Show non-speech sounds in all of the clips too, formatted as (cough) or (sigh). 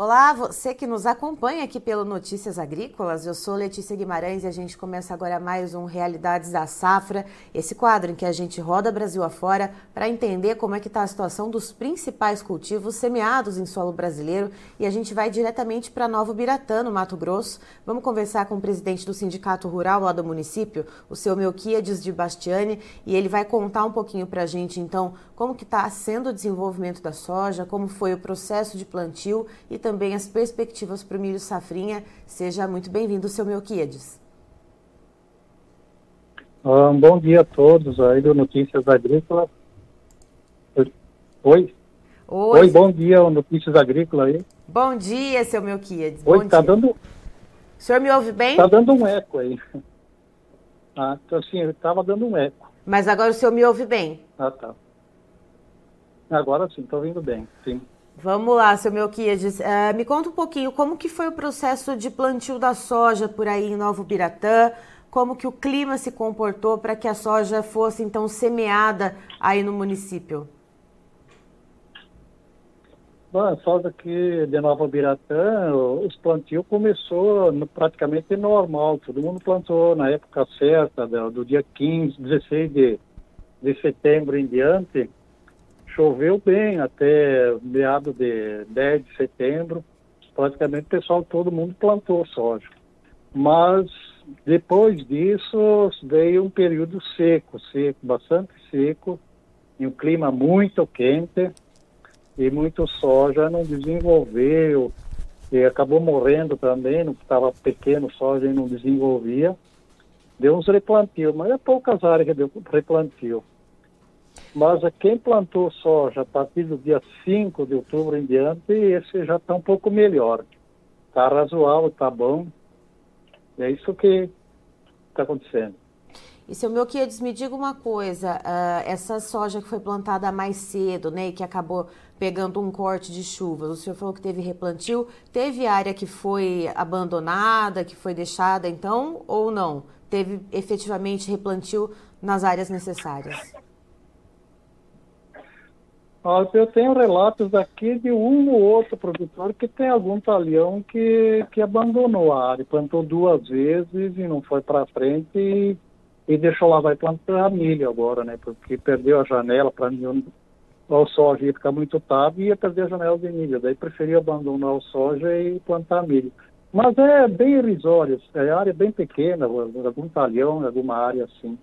Olá, você que nos acompanha aqui pelo Notícias Agrícolas. Eu sou Letícia Guimarães e a gente começa agora mais um Realidades da Safra, esse quadro em que a gente roda Brasil afora para entender como é que está a situação dos principais cultivos semeados em solo brasileiro e a gente vai diretamente para Novo Biratã, no Mato Grosso. Vamos conversar com o presidente do Sindicato Rural lá do município, o seu Melquiades de Bastiani, e ele vai contar um pouquinho para a gente, então, como que está sendo o desenvolvimento da soja, como foi o processo de plantio e também também as perspectivas para o milho safrinha. Seja muito bem-vindo, seu Melquiades. Um bom dia a todos aí do Notícias Agrícolas. Oi? Oi, Oi bom dia, Notícias Agrícolas aí. Bom dia, seu Melquiades. Oi, está dando... O senhor me ouve bem? Está dando um eco aí. (laughs) Ah, assim, estava dando um eco. Mas agora o senhor me ouve bem? Ah, tá. Agora sim, estou ouvindo bem, sim. Vamos lá, seu Melquiades. Uh, me conta um pouquinho como que foi o processo de plantio da soja por aí em Novo Biratã, como que o clima se comportou para que a soja fosse então semeada aí no município? Bom, a soja aqui de Nova Biratã, os plantios começou praticamente normal, todo mundo plantou na época certa, do, do dia 15, 16 de, de setembro em diante, choveu bem até meado de 10 de setembro. Praticamente o pessoal, todo mundo plantou soja. Mas depois disso veio um período seco, seco, bastante seco, e um clima muito quente, e muito soja não desenvolveu, e acabou morrendo também, não estava pequeno soja e não desenvolvia. Deu uns replantios, mas é poucas áreas que deu replantio. Mas quem plantou soja a partir do dia 5 de outubro em diante, esse já está um pouco melhor. Está razoável, está bom. É isso que está acontecendo. E seu Melquiades, me diga uma coisa, uh, essa soja que foi plantada mais cedo, né, e que acabou pegando um corte de chuvas, o senhor falou que teve replantio, teve área que foi abandonada, que foi deixada então, ou não? Teve efetivamente replantio nas áreas necessárias? Eu tenho relatos aqui de um ou outro produtor que tem algum talhão que, que abandonou a área, plantou duas vezes e não foi para frente e, e, deixou lá, vai plantar milho agora, né? Porque perdeu a janela para o soja ia ficar muito tarde e ia perder a janela de milho. Daí preferiu abandonar o soja e plantar milho. Mas é bem irrisório, é área bem pequena, algum talhão, alguma área assim.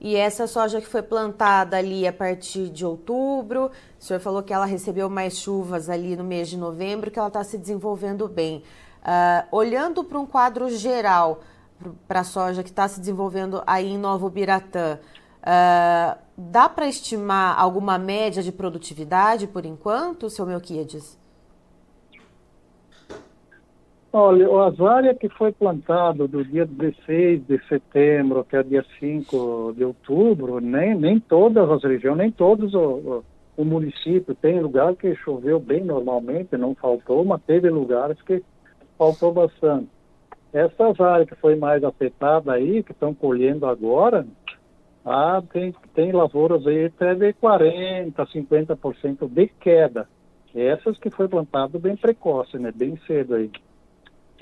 E essa soja que foi plantada ali a partir de outubro, o senhor falou que ela recebeu mais chuvas ali no mês de novembro, que ela está se desenvolvendo bem. Uh, olhando para um quadro geral para a soja que está se desenvolvendo aí em Novo Biratã, uh, dá para estimar alguma média de produtividade por enquanto, seu Melquiades? Olha, as áreas que foi plantado do dia 16 de setembro até o dia 5 de outubro, nem, nem todas as regiões, nem todos o, o, o município, tem lugar que choveu bem normalmente, não faltou, mas teve lugares que faltou bastante. Essas áreas que foi mais afetada aí, que estão colhendo agora, ah, tem, tem lavouras aí até de 40%, 50% de queda. Essas que foi plantado bem precoce, né? Bem cedo aí.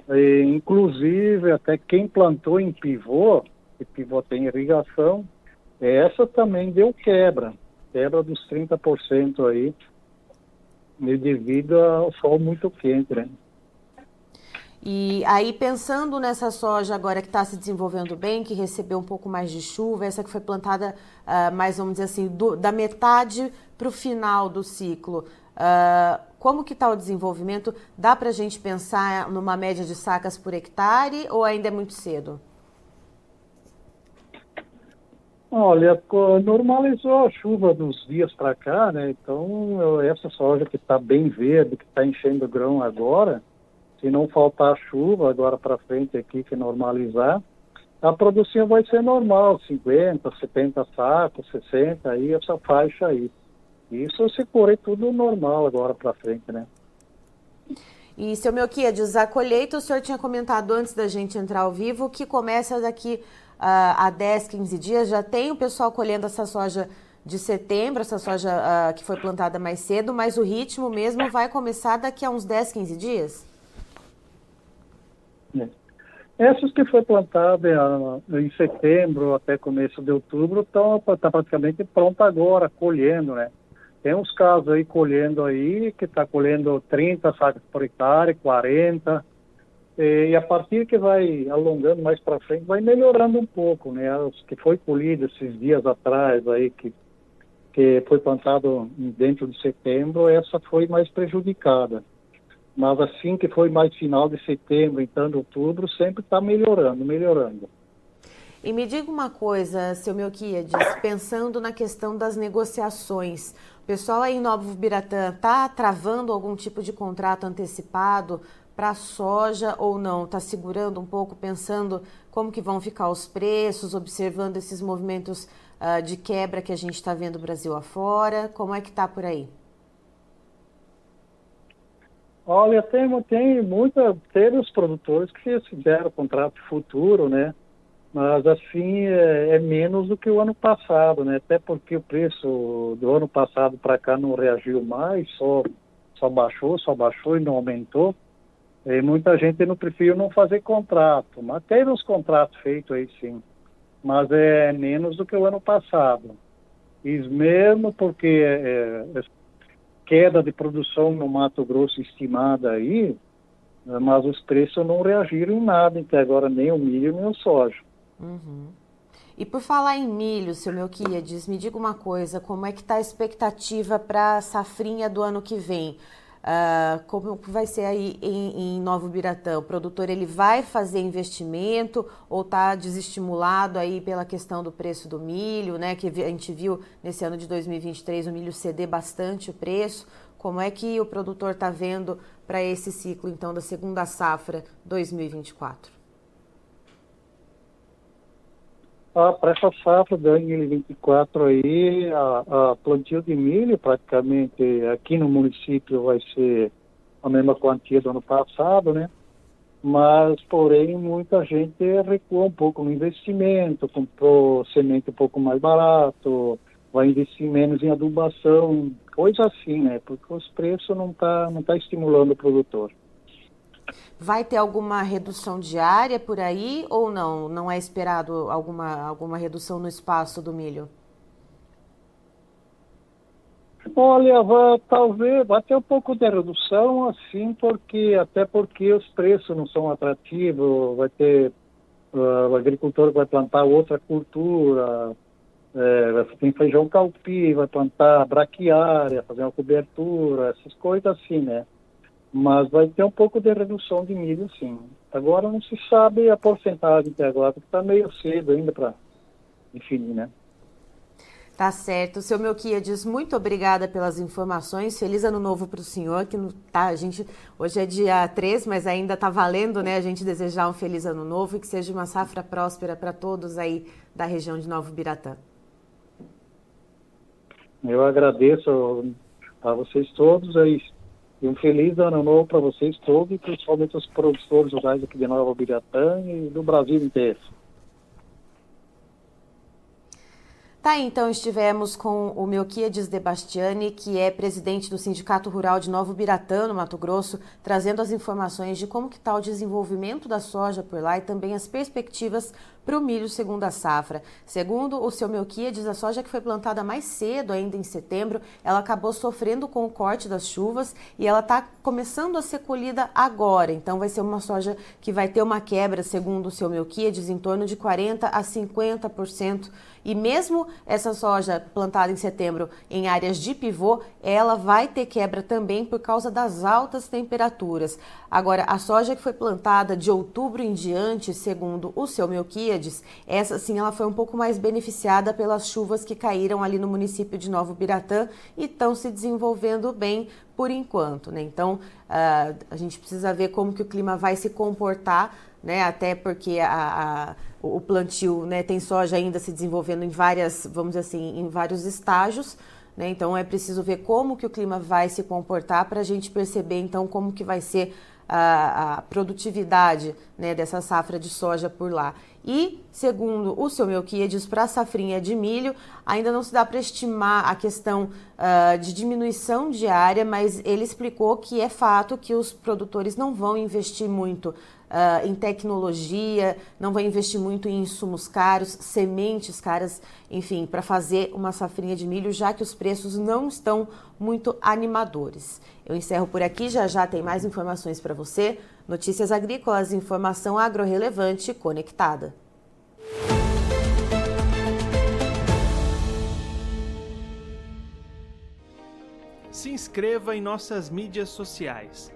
E, inclusive, até quem plantou em pivô, que pivô tem irrigação, essa também deu quebra, quebra dos 30% aí, devido ao sol muito quente, né? E aí, pensando nessa soja agora que está se desenvolvendo bem, que recebeu um pouco mais de chuva, essa que foi plantada uh, mais, vamos dizer assim, do, da metade para o final do ciclo, uh, como que está o desenvolvimento? Dá para a gente pensar numa média de sacas por hectare ou ainda é muito cedo? Olha, normalizou a chuva dos dias para cá, né? Então, essa soja que está bem verde, que está enchendo o grão agora, se não faltar chuva agora para frente aqui, que normalizar, a produção vai ser normal, 50, 70 sacos, 60, aí essa faixa aí. Isso se for tudo normal agora para frente, né? E, seu Melquiades, a colheita, o senhor tinha comentado antes da gente entrar ao vivo, que começa daqui uh, a 10, 15 dias, já tem o pessoal colhendo essa soja de setembro, essa soja uh, que foi plantada mais cedo, mas o ritmo mesmo vai começar daqui a uns 10, 15 dias? É. Essas que foi plantada em setembro até começo de outubro estão tá praticamente pronta agora, colhendo, né? Tem uns casos aí colhendo aí, que está colhendo 30 sacas por hectare, 40, e a partir que vai alongando mais para frente, vai melhorando um pouco, né? As que foi colhido esses dias atrás aí, que, que foi plantado dentro de setembro, essa foi mais prejudicada. Mas assim que foi mais final de setembro, entrando outubro, sempre está melhorando, melhorando. E me diga uma coisa, seu Melquiades, pensando na questão das negociações, o pessoal aí em Novo Biratã está travando algum tipo de contrato antecipado para soja ou não? Está segurando um pouco, pensando como que vão ficar os preços, observando esses movimentos uh, de quebra que a gente está vendo Brasil afora? Como é que está por aí? Olha, tem, tem muita, produtores que fizeram contrato futuro, né? Mas assim é, é, menos do que o ano passado, né? Até porque o preço do ano passado para cá não reagiu mais, só só baixou, só baixou e não aumentou. E muita gente não prefere não fazer contrato, mas teve uns contratos feitos aí sim, mas é menos do que o ano passado. E mesmo porque é, é, queda de produção no Mato Grosso estimada aí, mas os preços não reagiram em nada até agora, nem o milho nem o soja. Uhum. E por falar em milho, seu Melquiades, me diga uma coisa, como é que está a expectativa para a safrinha do ano que vem? Uh, como vai ser aí em, em, Novo Biratã? O produtor ele vai fazer investimento ou está desestimulado aí pela questão do preço do milho, né? Que a gente viu nesse ano de 2023 o milho ceder bastante o preço. Como é que o produtor está vendo para esse ciclo então da segunda safra 2024? Ah, para essa safra 2024 aí, a, a, plantio de milho praticamente aqui no município vai ser a mesma quantia do ano passado, né? Mas, porém, muita gente recuou um pouco no investimento, comprou semente um pouco mais barato, vai investir menos em adubação, coisa assim, né? Porque os preços não tá, não tá estimulando o produtor. Vai ter alguma redução diária por aí ou não? Não é esperado alguma, alguma redução no espaço do milho? Olha, vai, talvez vai ter um pouco de redução, assim, porque até porque os preços não são atrativos, vai ter uh, o agricultor vai plantar outra cultura, é, tem feijão calpi, vai plantar braquiária, fazer uma cobertura, essas coisas assim, né? Mas vai ter um pouco de redução de milho, sim. Agora não se sabe a porcentagem até agora, porque está meio cedo ainda para definir, né? Tá certo. Seu Melquiades, muito obrigada pelas informações. Feliz ano novo para o senhor, que tá, a gente, hoje é dia 3, mas ainda está valendo, né? A gente desejar um feliz ano novo e que seja uma safra próspera para todos aí da região de Novo Biratã. Eu agradeço a vocês todos aí e um feliz ano novo para vocês todos, e principalmente os produtores rurais aqui de Nova Biratã e do Brasil inteiro. Tá, então estivemos com o Melquiades de Bastiani, que é presidente do Sindicato Rural de Novo Biratã, no Mato Grosso, trazendo as informações de como que está o desenvolvimento da soja por lá e também as perspectivas para o milho segunda safra. Segundo o seu Melquiades, a soja que foi plantada mais cedo, ainda em setembro, ela acabou sofrendo com o corte das chuvas e ela está começando a ser colhida agora. Então vai ser uma soja que vai ter uma quebra, segundo o seu Melquiades, em torno de 40% a 50%. E mesmo essa soja plantada em setembro em áreas de pivô, ela vai ter quebra também por causa das altas temperaturas. Agora, a soja que foi plantada de outubro em diante, segundo o seu Melquiades, essa sim ela foi um pouco mais beneficiada pelas chuvas que caíram ali no município de Novo Biratã e estão se desenvolvendo bem por enquanto, né? Então, uh, a gente precisa ver como que o clima vai se comportar, né? Até porque a, a o plantio né, tem soja ainda se desenvolvendo em várias, vamos dizer assim, em vários estágios. Né? Então é preciso ver como que o clima vai se comportar para a gente perceber então como que vai ser a, a produtividade né, dessa safra de soja por lá. E, segundo o seu Melquiades, para a safrinha de milho, ainda não se dá para estimar a questão uh, de diminuição diária, mas ele explicou que é fato que os produtores não vão investir muito uh, em tecnologia, não vão investir muito em insumos caros, sementes caras, enfim, para fazer uma safrinha de milho, já que os preços não estão muito animadores. Eu encerro por aqui, já já tem mais informações para você. Notícias agrícolas, informação agro-relevante conectada. Se inscreva em nossas mídias sociais.